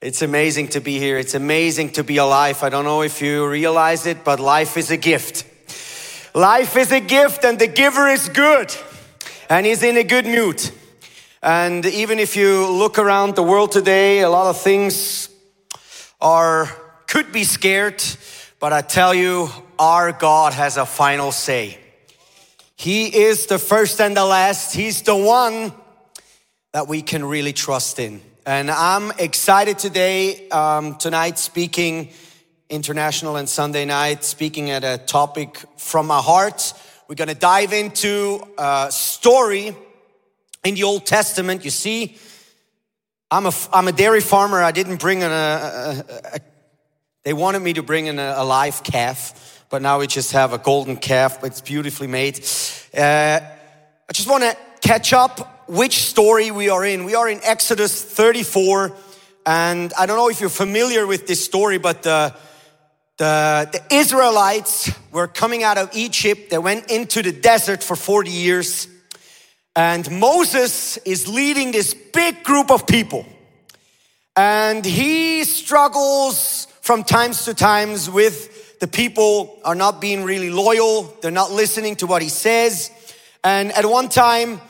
It's amazing to be here. It's amazing to be alive. I don't know if you realize it, but life is a gift. Life is a gift and the giver is good and he's in a good mood. And even if you look around the world today, a lot of things are, could be scared, but I tell you, our God has a final say. He is the first and the last. He's the one that we can really trust in. And I'm excited today, um, tonight, speaking international and Sunday night, speaking at a topic from my heart. We're gonna dive into a story in the Old Testament. You see, I'm a, I'm a dairy farmer. I didn't bring in a, a, a they wanted me to bring in a, live calf, but now we just have a golden calf, but it's beautifully made. Uh, I just wanna catch up which story we are in. We are in Exodus 34, and I don't know if you're familiar with this story, but the, the, the Israelites were coming out of Egypt. They went into the desert for 40 years, and Moses is leading this big group of people. And he struggles from times to times with the people are not being really loyal. They're not listening to what he says. And at one time,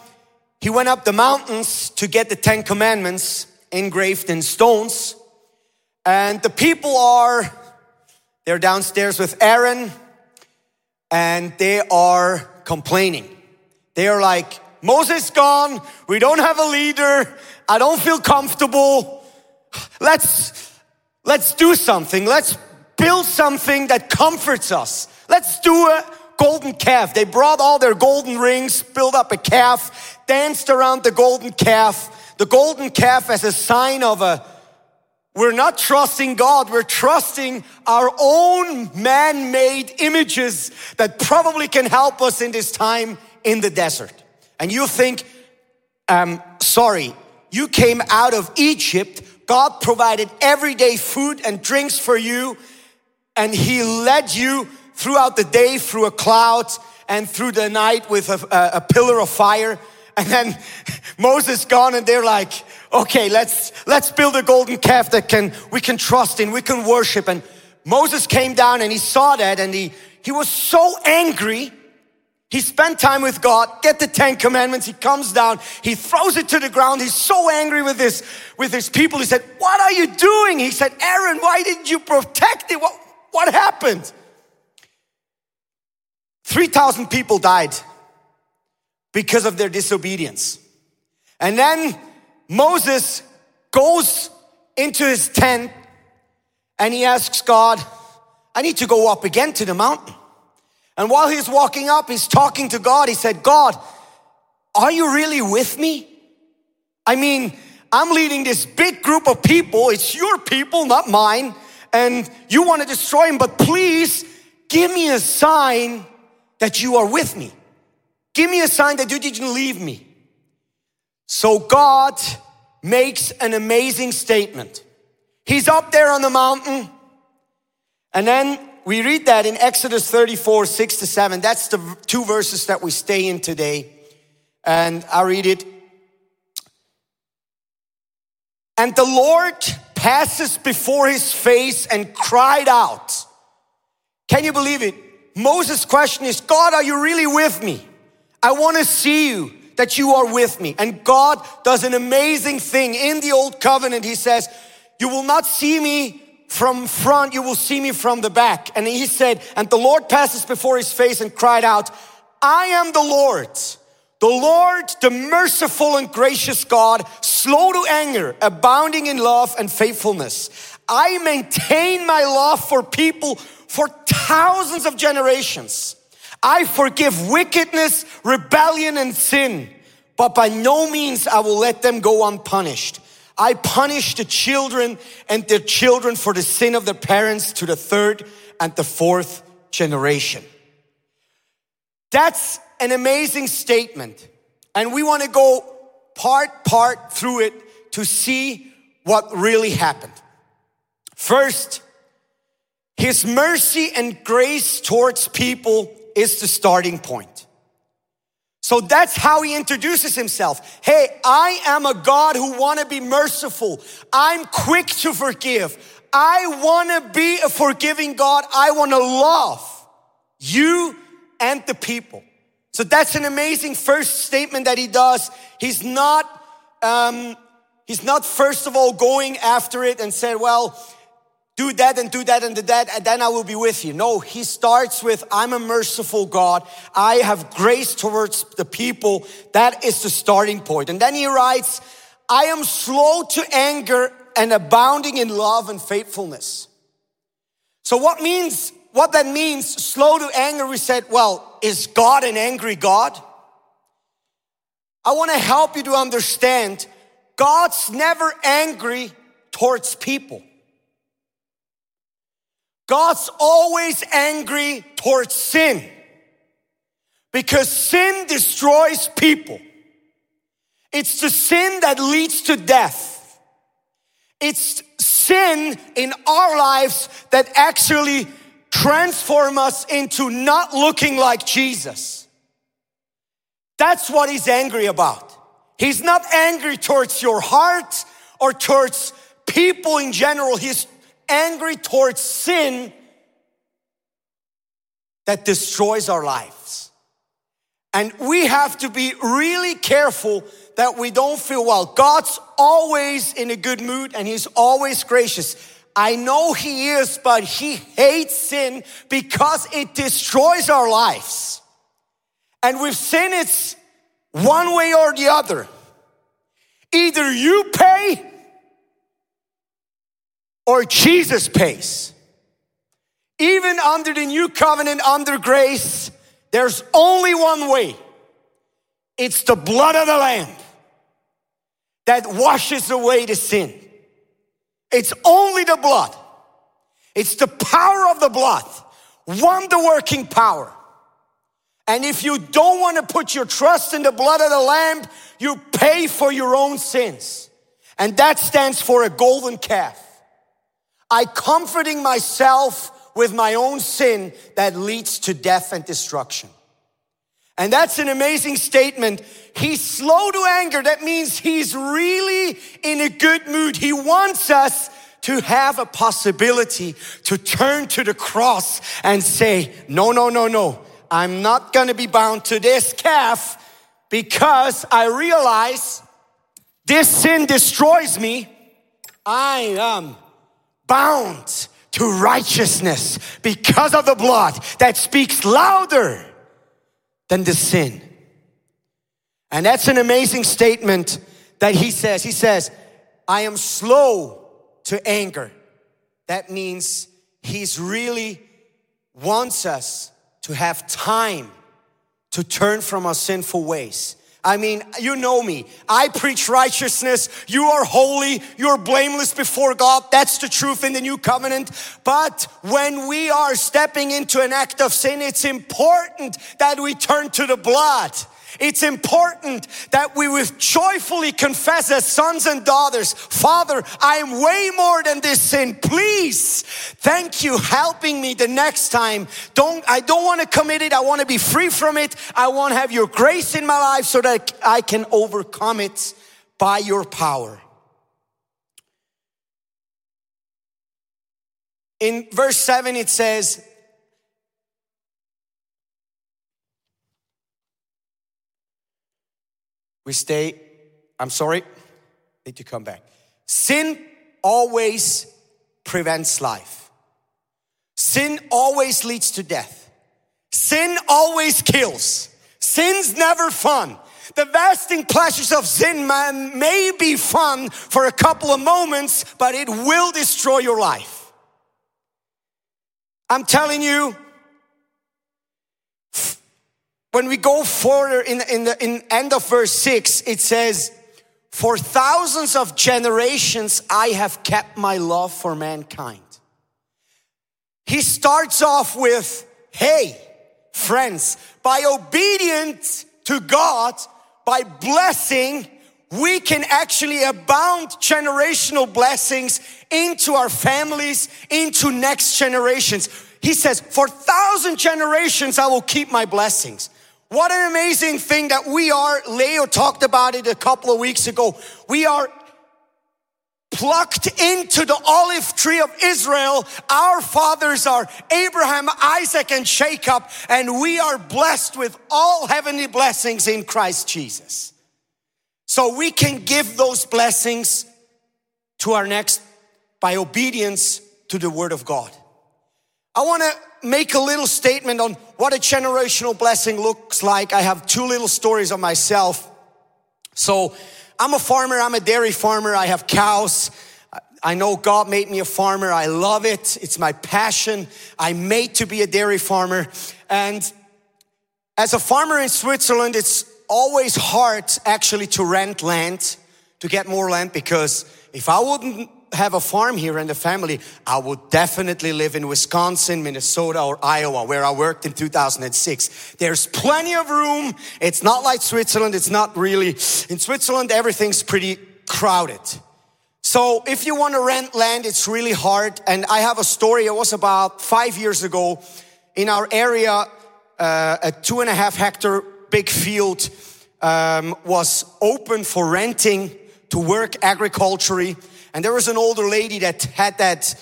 he went up the mountains to get the Ten Commandments engraved in stones. And the people are, they're downstairs with Aaron and they are complaining. They are like, Moses gone. We don't have a leader. I don't feel comfortable. Let's, let's do something. Let's build something that comforts us. Let's do a golden calf. They brought all their golden rings, built up a calf, danced around the golden calf, the golden calf as a sign of a, we're not trusting God, we're trusting our own man made images that probably can help us in this time in the desert. And you think, um, sorry, you came out of Egypt, God provided everyday food and drinks for you, and He led you throughout the day through a cloud and through the night with a, a, a pillar of fire. And then Moses gone and they're like, okay, let's, let's build a golden calf that can, we can trust in, we can worship. And Moses came down and he saw that and he, he was so angry. He spent time with God, get the Ten Commandments. He comes down, he throws it to the ground. He's so angry with this, with his people. He said, what are you doing? He said, Aaron, why didn't you protect it? What, what happened? 3,000 people died because of their disobedience. And then Moses goes into his tent and he asks God, I need to go up again to the mountain. And while he's walking up, he's talking to God. He said, God, are you really with me? I mean, I'm leading this big group of people. It's your people, not mine. And you want to destroy him, but please give me a sign that you are with me. Give me a sign that you didn't leave me. So God makes an amazing statement. He's up there on the mountain. And then we read that in Exodus 34, 6 to 7. That's the two verses that we stay in today. And I read it. And the Lord passes before his face and cried out. Can you believe it? Moses' question is, God, are you really with me? I want to see you that you are with me. And God does an amazing thing in the old covenant. He says, you will not see me from front, you will see me from the back. And he said, and the Lord passes before his face and cried out, I am the Lord, the Lord, the merciful and gracious God, slow to anger, abounding in love and faithfulness. I maintain my love for people for thousands of generations. I forgive wickedness, rebellion, and sin, but by no means I will let them go unpunished. I punish the children and their children for the sin of their parents to the third and the fourth generation. That's an amazing statement. And we want to go part, part through it to see what really happened. First, his mercy and grace towards people is the starting point. So that's how he introduces himself. Hey, I am a God who want to be merciful. I'm quick to forgive. I want to be a forgiving God. I want to love you and the people. So that's an amazing first statement that he does. He's not, um, he's not first of all going after it and said, well, do that and do that and do that, and then I will be with you. No, he starts with, I'm a merciful God. I have grace towards the people. That is the starting point. And then he writes, I am slow to anger and abounding in love and faithfulness. So what means, what that means, slow to anger, we said, well, is God an angry God? I want to help you to understand God's never angry towards people. God's always angry towards sin because sin destroys people. It's the sin that leads to death. It's sin in our lives that actually transform us into not looking like Jesus. That's what he's angry about. He's not angry towards your heart or towards people in general. He's angry towards sin that destroys our lives. And we have to be really careful that we don't feel, well, God's always in a good mood and He's always gracious. I know He is, but He hates sin because it destroys our lives. And with sin, it's one way or the other. Either you pay or Jesus pays. Even under the new covenant, under grace, there's only one way. It's the blood of the Lamb that washes away the sin. It's only the blood. It's the power of the blood, wonder working power. And if you don't want to put your trust in the blood of the Lamb, you pay for your own sins. And that stands for a golden calf. I comforting myself with my own sin that leads to death and destruction. And that's an amazing statement. He's slow to anger. That means he's really in a good mood. He wants us to have a possibility to turn to the cross and say, no, no, no, no. I'm not going to be bound to this calf because I realize this sin destroys me. I am bound to righteousness because of the blood that speaks louder than the sin. And that's an amazing statement that he says. He says, I am slow to anger. That means he's really wants us to have time to turn from our sinful ways I mean, you know me. I preach righteousness. You are holy. You're blameless before God. That's the truth in the new covenant. But when we are stepping into an act of sin, it's important that we turn to the blood. It's important that we with joyfully confess as sons and daughters, Father, I am way more than this sin. Please, thank you helping me the next time. Don't, I don't want to commit it. I want to be free from it. I want to have your grace in my life so that I can overcome it by your power. In verse 7, it says, We stay, I'm sorry, need to come back. Sin always prevents life. Sin always leads to death. Sin always kills. Sin's never fun. The lasting pleasures of sin man may be fun for a couple of moments, but it will destroy your life. I'm telling you, when we go further in, in the in end of verse 6, it says, For thousands of generations I have kept my love for mankind. He starts off with, Hey, friends, by obedience to God, by blessing, we can actually abound generational blessings into our families, into next generations. He says, For thousand generations I will keep my blessings. What an amazing thing that we are. Leo talked about it a couple of weeks ago. We are plucked into the olive tree of Israel. Our fathers are Abraham, Isaac, and Jacob, and we are blessed with all heavenly blessings in Christ Jesus. So we can give those blessings to our next by obedience to the word of God. I want to make a little statement on what a generational blessing looks like. I have two little stories of myself. So I'm a farmer, I'm a dairy farmer, I have cows. I know God made me a farmer. I love it. It's my passion. I'm made to be a dairy farmer. And as a farmer in Switzerland, it's always hard actually to rent land, to get more land, because if I wouldn't have a farm here and a family, I would definitely live in Wisconsin, Minnesota, or Iowa, where I worked in 2006. There's plenty of room. It's not like Switzerland. It's not really. In Switzerland, everything's pretty crowded. So if you want to rent land, it's really hard. And I have a story. It was about five years ago in our area, uh, a two and a half hectare big field um, was open for renting to work agriculturally and there was an older lady that had that,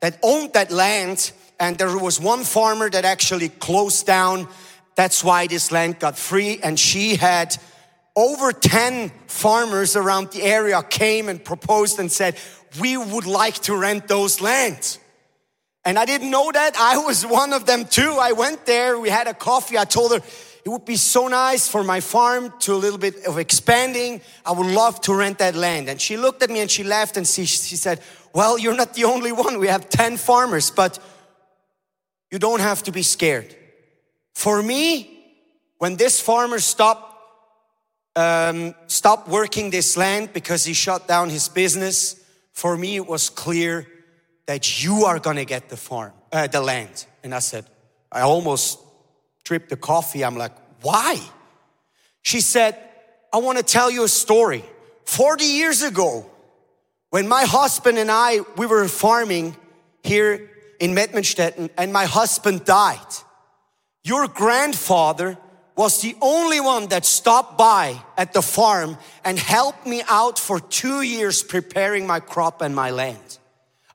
that owned that land. And there was one farmer that actually closed down. That's why this land got free. And she had over 10 farmers around the area came and proposed and said, we would like to rent those lands. And I didn't know that. I was one of them too. I went there. We had a coffee. I told her, it would be so nice for my farm to a little bit of expanding. I would love to rent that land. And she looked at me and she laughed and she, she said, Well, you're not the only one. We have 10 farmers, but you don't have to be scared. For me, when this farmer stopped, um, stopped working this land because he shut down his business, for me it was clear that you are gonna get the farm, uh, the land. And I said, I almost tripped the coffee. I'm like, why? She said, I want to tell you a story. 40 years ago, when my husband and I, we were farming here in Mettmenstetten and my husband died. Your grandfather was the only one that stopped by at the farm and helped me out for two years preparing my crop and my land.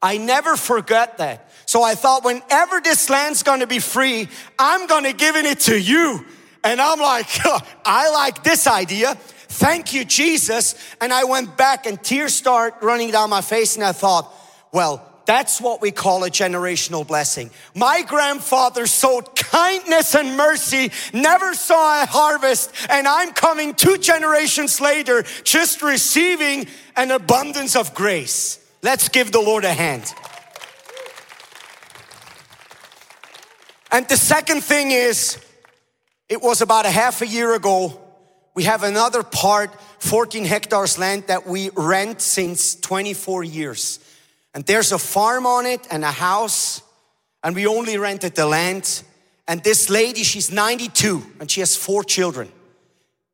I never forget that. So I thought whenever this land's gonna be free, I'm gonna give it to you. And I'm like, I like this idea. Thank you, Jesus. And I went back and tears start running down my face and I thought, well, that's what we call a generational blessing. My grandfather sowed kindness and mercy, never saw a harvest, and I'm coming two generations later just receiving an abundance of grace. Let's give the Lord a hand. And the second thing is, it was about a half a year ago. We have another part, 14 hectares land that we rent since 24 years. And there's a farm on it and a house, and we only rented the land. And this lady, she's 92 and she has four children.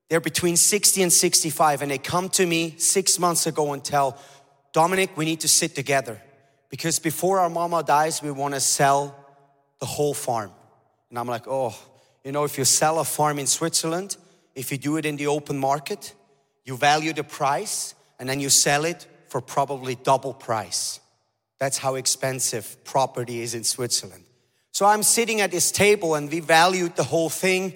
They're between 60 and 65, and they come to me six months ago and tell, Dominic, we need to sit together because before our mama dies, we want to sell the whole farm. And I'm like, oh, you know, if you sell a farm in Switzerland, if you do it in the open market, you value the price and then you sell it for probably double price. That's how expensive property is in Switzerland. So I'm sitting at this table and we valued the whole thing.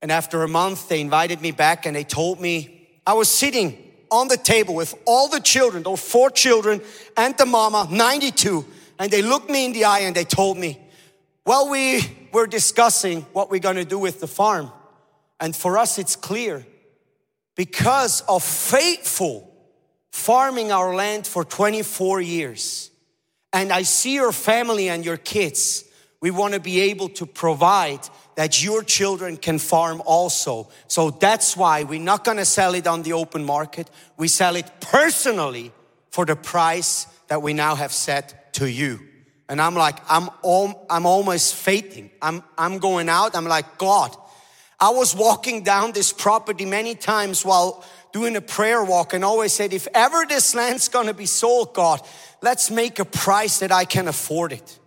And after a month, they invited me back and they told me I was sitting on the table with all the children, those four children and the mama, 92. And they looked me in the eye and they told me, well, we were discussing what we're going to do with the farm. And for us, it's clear because of faithful farming our land for 24 years. And I see your family and your kids. We want to be able to provide that your children can farm also. So that's why we're not gonna sell it on the open market. We sell it personally for the price that we now have set to you. And I'm like, I'm, al- I'm almost fainting. I'm, I'm going out. I'm like, God, I was walking down this property many times while doing a prayer walk and always said, if ever this land's gonna be sold, God, let's make a price that I can afford it.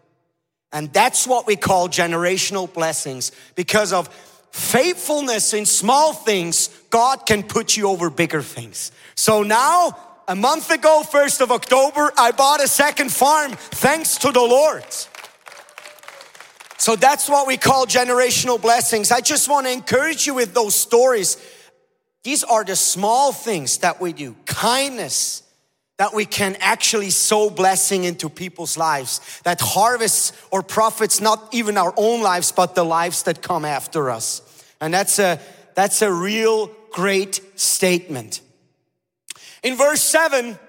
And that's what we call generational blessings because of faithfulness in small things, God can put you over bigger things. So now, a month ago, 1st of October, I bought a second farm thanks to the Lord. So that's what we call generational blessings. I just want to encourage you with those stories. These are the small things that we do kindness, that we can actually sow blessing into people's lives, that harvests or profits not even our own lives, but the lives that come after us. And that's a, that's a real great statement. In verse 7,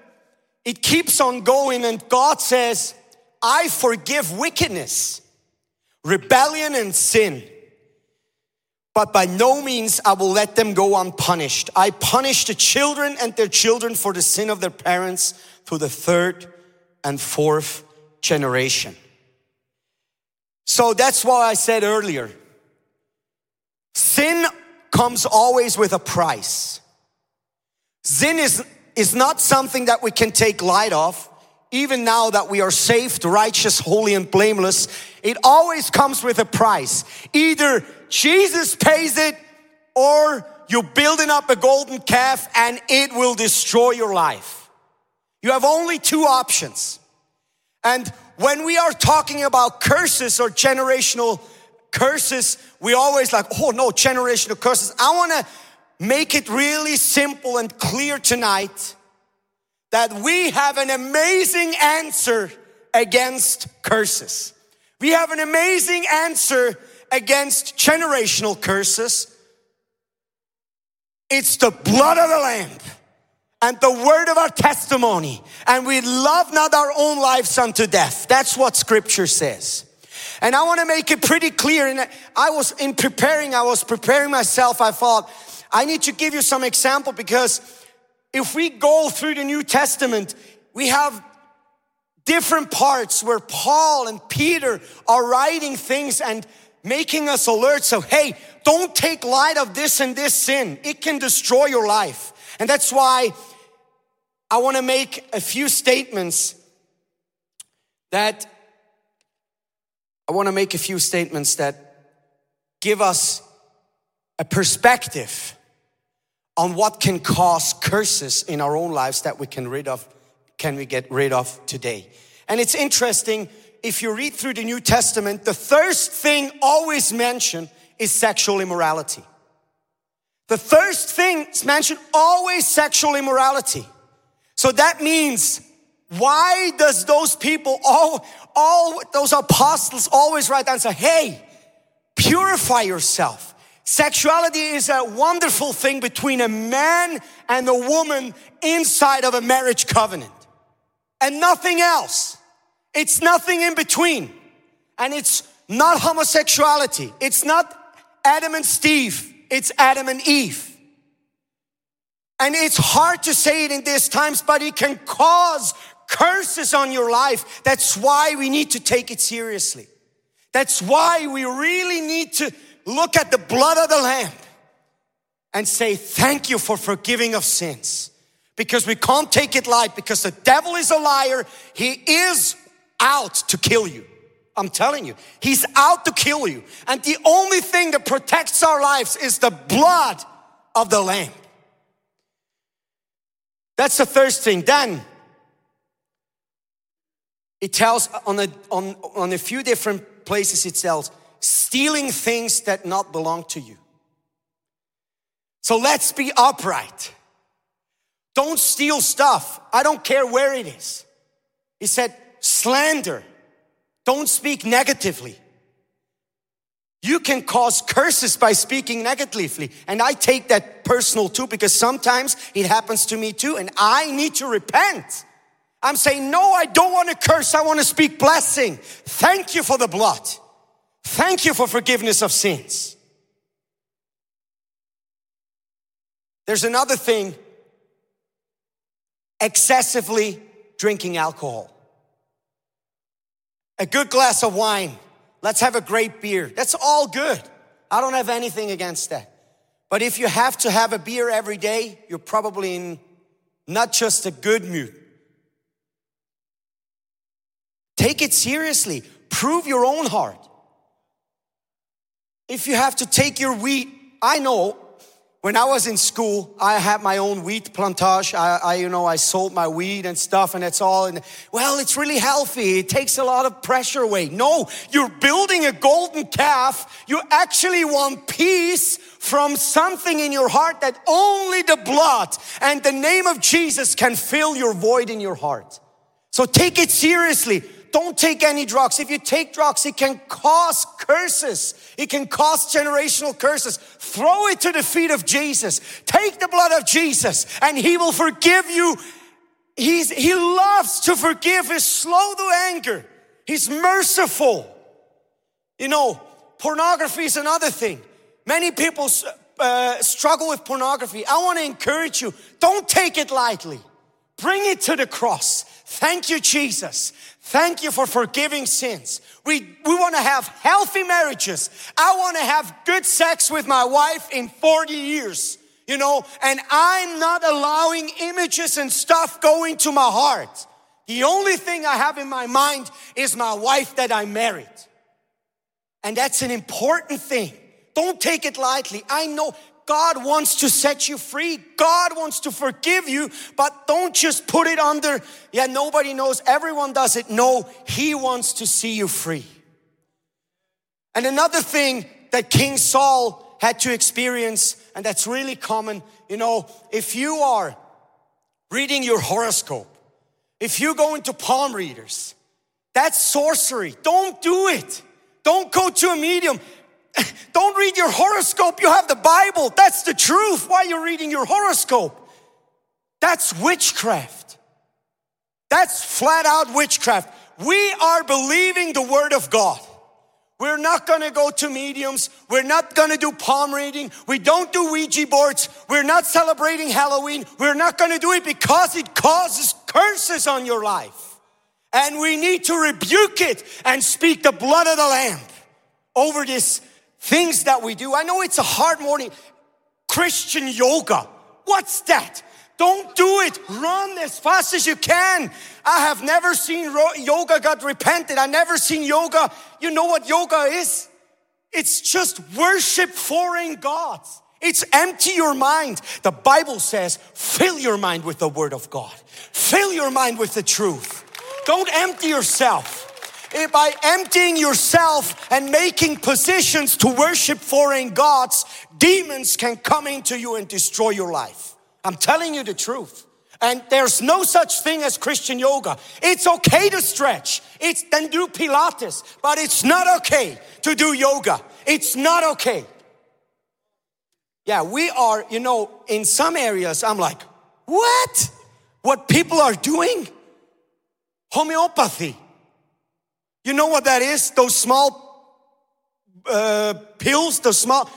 it keeps on going, and God says, I forgive wickedness, rebellion, and sin. But by no means I will let them go unpunished. I punish the children and their children for the sin of their parents to the third and fourth generation. So that's why I said earlier sin comes always with a price. Sin is, is not something that we can take light of. Even now that we are saved, righteous, holy, and blameless, it always comes with a price. Either Jesus pays it or you're building up a golden calf and it will destroy your life. You have only two options. And when we are talking about curses or generational curses, we always like, oh no, generational curses. I want to make it really simple and clear tonight that we have an amazing answer against curses. We have an amazing answer against generational curses. It's the blood of the Lamb and the word of our testimony. And we love not our own lives unto death. That's what scripture says. And I want to make it pretty clear. And I was in preparing, I was preparing myself. I thought, I need to give you some example because if we go through the New Testament, we have different parts where Paul and Peter are writing things and making us alert. So, hey, don't take light of this and this sin. It can destroy your life. And that's why I want to make a few statements that I want to make a few statements that give us a perspective on what can cause curses in our own lives that we can rid of can we get rid of today. And it's interesting if you read through the New Testament, the first thing always mentioned is sexual immorality. The first thing mentioned always sexual immorality. So that means why does those people all all those apostles always write down and say, hey, purify yourself. Sexuality is a wonderful thing between a man and a woman inside of a marriage covenant and nothing else. It's nothing in between. And it's not homosexuality. It's not Adam and Steve. It's Adam and Eve. And it's hard to say it in these times, but it can cause curses on your life. That's why we need to take it seriously. That's why we really need to look at the blood of the Lamb and say, Thank you for forgiving of sins. Because we can't take it light because the devil is a liar. He is out to kill you. I'm telling you, he's out to kill you. And the only thing that protects our lives is the blood of the Lamb. That's the first thing. Then it tells on a, on, on a few different places, it tells stealing things that not belong to you. So let's be upright. Don't steal stuff. I don't care where it is. He said, slander. Don't speak negatively. You can cause curses by speaking negatively. And I take that personal too because sometimes it happens to me too and I need to repent. I'm saying, no, I don't want to curse. I want to speak blessing. Thank you for the blood. Thank you for forgiveness of sins. There's another thing excessively drinking alcohol. A good glass of wine. Let's have a great beer. That's all good. I don't have anything against that. But if you have to have a beer every day, you're probably in not just a good mood, Take it seriously. Prove your own heart. If you have to take your wheat, I know when I was in school, I had my own wheat plantage. I, I, you know, I sold my wheat and stuff, and it's all. And well, it's really healthy. It takes a lot of pressure away. No, you're building a golden calf. You actually want peace from something in your heart that only the blood and the name of Jesus can fill your void in your heart. So take it seriously. Don't take any drugs. If you take drugs, it can cause curses. It can cause generational curses. Throw it to the feet of Jesus. Take the blood of Jesus and he will forgive you. He's, he loves to forgive. He's slow to anger. He's merciful. You know, pornography is another thing. Many people uh, struggle with pornography. I want to encourage you. Don't take it lightly. Bring it to the cross. Thank you, Jesus. Thank you for forgiving sins. We, we want to have healthy marriages. I want to have good sex with my wife in 40 years, you know, and I'm not allowing images and stuff going to my heart. The only thing I have in my mind is my wife that I married. And that's an important thing. Don't take it lightly. I know God wants to set you free. God wants to forgive you, but don't just put it under, yeah, nobody knows, everyone does it. No, He wants to see you free. And another thing that King Saul had to experience, and that's really common, you know, if you are reading your horoscope, if you go into palm readers, that's sorcery. Don't do it. Don't go to a medium. Don't read your horoscope. You have the Bible. That's the truth. Why you're you reading your horoscope? That's witchcraft. That's flat out witchcraft. We are believing the word of God. We're not gonna go to mediums. We're not gonna do palm reading. We don't do Ouija boards. We're not celebrating Halloween. We're not gonna do it because it causes curses on your life. And we need to rebuke it and speak the blood of the Lamb over this things that we do. I know it's a hard morning. Christian yoga. What's that? Don't do it. Run as fast as you can. I have never seen yoga got repented. I never seen yoga. You know what yoga is? It's just worship foreign gods. It's empty your mind. The Bible says, fill your mind with the word of God. Fill your mind with the truth. Don't empty yourself. Eh, by emptying yourself and making positions to worship foreign gods, demons can come into you and destroy your life. I'm telling you the truth. And there's no such thing as Christian yoga. It's okay to stretch. It's then do Pilates, but it's not okay to do yoga. It's not okay. Yeah, we are, you know, in some areas, I'm like, what? What people are doing? Homeopathy. You know what that is? Those small uh, pills, those small,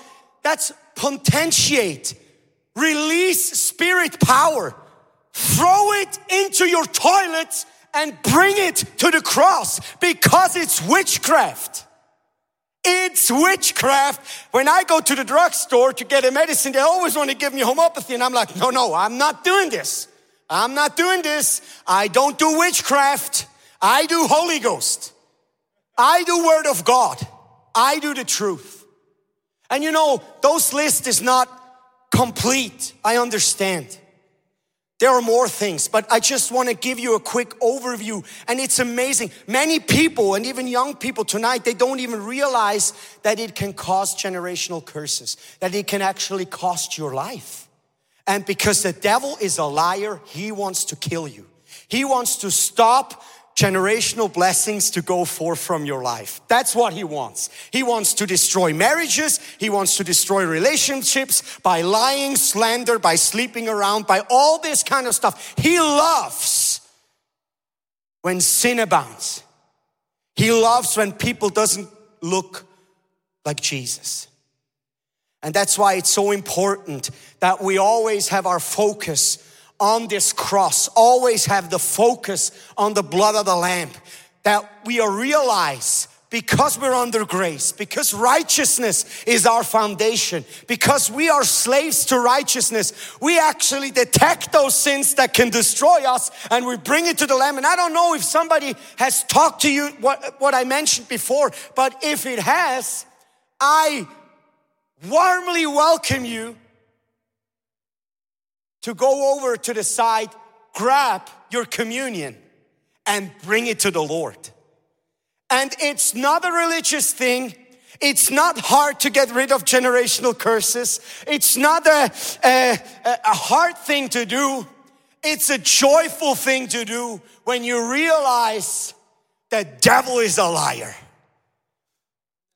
that's potentiate. Release spirit power. Throw it into your toilet and bring it to the cross because it's witchcraft. It's witchcraft. When I go to the drugstore to get a medicine, they always want to give me homeopathy. And I'm like, no, no, I'm not doing this. I'm not doing this. I don't do witchcraft. I do Holy Ghost. I do word of God. I do the truth. And you know, those list is not complete. I understand. There are more things, but I just want to give you a quick overview. And it's amazing. Many people, and even young people tonight, they don't even realize that it can cause generational curses, that it can actually cost your life. And because the devil is a liar, he wants to kill you. He wants to stop generational blessings to go forth from your life. That's what he wants. He wants to destroy marriages. He wants to destroy relationships by lying, slander, by sleeping around, by all this kind of stuff. He loves when sin abounds. He loves when people doesn't look like Jesus. And that's why it's so important that we always have our focus on this cross, always have the focus on the blood of the Lamb. That we realize because we're under grace, because righteousness is our foundation, because we are slaves to righteousness, we actually detect those sins that can destroy us and we bring it to the Lamb. And I don't know if somebody has talked to you what, what I mentioned before, but if it has, I warmly welcome you to go over to the side, grab your communion, and bring it to the Lord. And it's not a religious thing. It's not hard to get rid of generational curses. It's not a, a, a hard thing to do. It's a joyful thing to do when you realize that devil is a liar.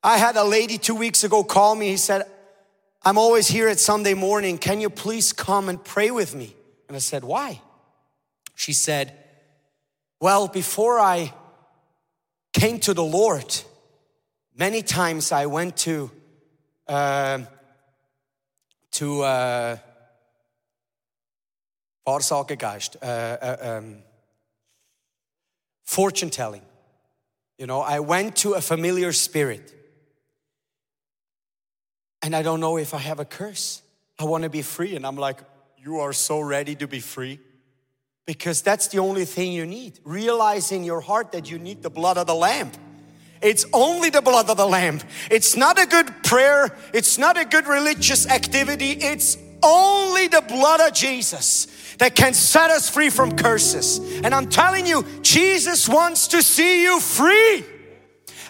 I had a lady two weeks ago call me. He said, I'm always here at Sunday morning. Can you please come and pray with me? And I said, Why? She said, Well, before I came to the Lord, many times I went to uh, to uh, uh, uh, um, fortune telling. You know, I went to a familiar spirit. And I don't know if I have a curse. I want to be free. And I'm like, You are so ready to be free. Because that's the only thing you need. Realize in your heart that you need the blood of the Lamb. It's only the blood of the Lamb. It's not a good prayer. It's not a good religious activity. It's only the blood of Jesus that can set us free from curses. And I'm telling you, Jesus wants to see you free.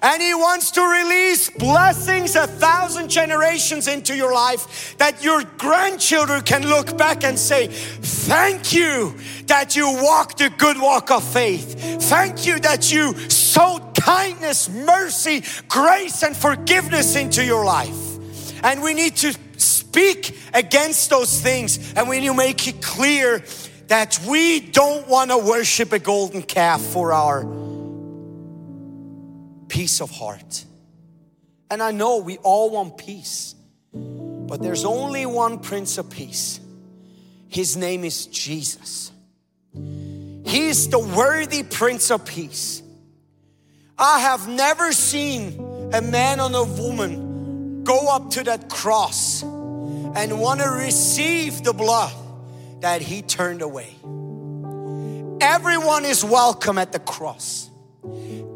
And He wants to release blessings a thousand generations into your life that your grandchildren can look back and say, Thank you that you walked the good walk of faith. Thank you that you sowed kindness, mercy, grace, and forgiveness into your life. And we need to speak against those things and we need to make it clear that we don't want to worship a golden calf for our peace of heart. And I know we all want peace, but there's only one Prince of Peace. His name is Jesus. He is the worthy Prince of Peace. I have never seen a man or a woman go up to that cross and want to receive the blood that he turned away. Everyone is welcome at the cross.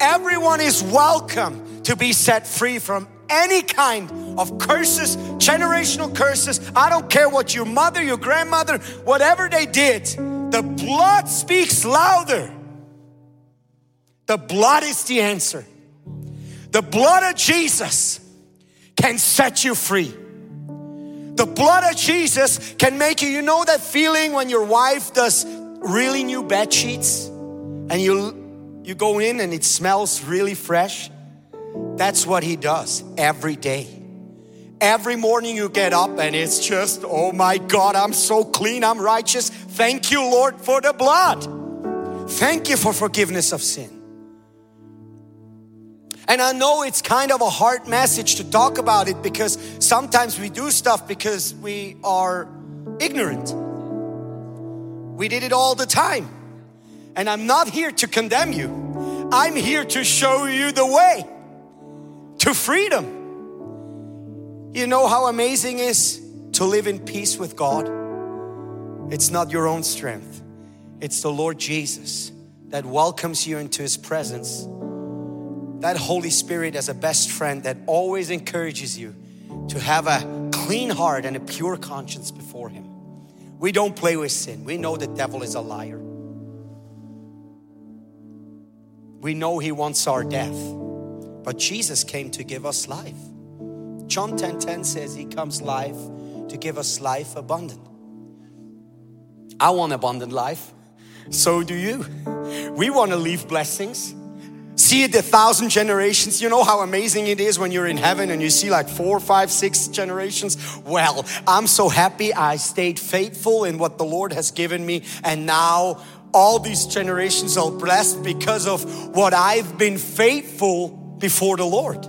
Everyone is welcome to be set free from any kind of curses, generational curses. I don't care what your mother, your grandmother, whatever they did, the blood speaks louder. The blood is the answer. The blood of Jesus can set you free. The blood of Jesus can make you, you know that feeling when your wife does really new bed sheets and you you go in and it smells really fresh. That's what He does every day. Every morning you get up and it's just, oh my God, I'm so clean, I'm righteous. Thank you, Lord, for the blood. Thank you for forgiveness of sin. And I know it's kind of a hard message to talk about it because sometimes we do stuff because we are ignorant. We did it all the time. And I'm not here to condemn you. I'm here to show you the way to freedom. You know how amazing is to live in peace with God? It's not your own strength. It's the Lord Jesus that welcomes you into his presence. That Holy Spirit as a best friend that always encourages you to have a clean heart and a pure conscience before him. We don't play with sin. We know the devil is a liar. We know He wants our death, but Jesus came to give us life. John 10 10 says He comes life to give us life abundant. I want abundant life. So do you. We want to leave blessings. See it a thousand generations. You know how amazing it is when you're in heaven and you see like four, five, six generations. Well, I'm so happy I stayed faithful in what the Lord has given me, and now all these generations are blessed because of what I've been faithful before the Lord.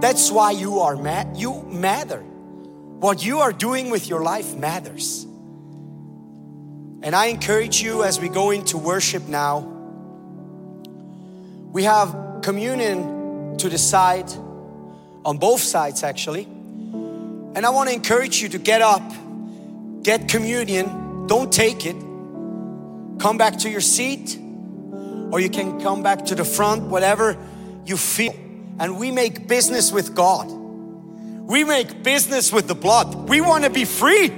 That's why you are mad. You matter. What you are doing with your life matters. And I encourage you as we go into worship now, we have communion to the side, on both sides actually. And I want to encourage you to get up, get communion, don't take it come back to your seat or you can come back to the front, whatever you feel. And we make business with God. We make business with the blood. We want to be free.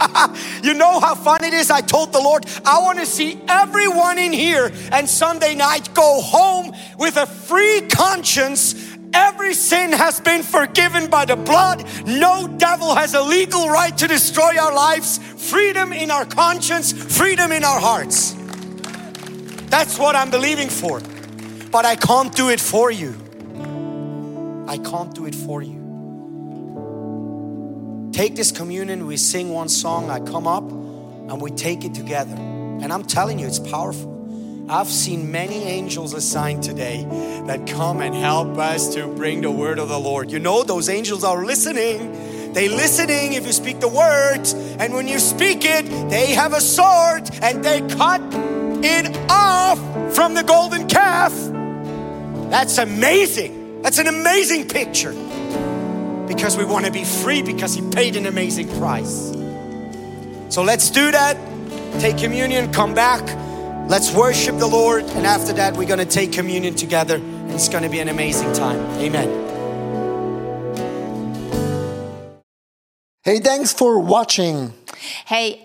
you know how fun it is? I told the Lord, I want to see everyone in here and Sunday night go home with a free conscience Every sin has been forgiven by the blood. No devil has a legal right to destroy our lives. Freedom in our conscience, freedom in our hearts. That's what I'm believing for. But I can't do it for you. I can't do it for you. Take this communion, we sing one song, I come up and we take it together. And I'm telling you, it's powerful. I've seen many angels assigned today that come and help us to bring the word of the Lord. You know, those angels are listening. They listening if you speak the words, and when you speak it, they have a sword and they cut it off from the golden calf. That's amazing. That's an amazing picture. Because we want to be free because he paid an amazing price. So let's do that. Take communion, come back. Let's worship the Lord, and after that, we're going to take communion together, and it's going to be an amazing time. Amen. Hey, thanks for watching. Hey,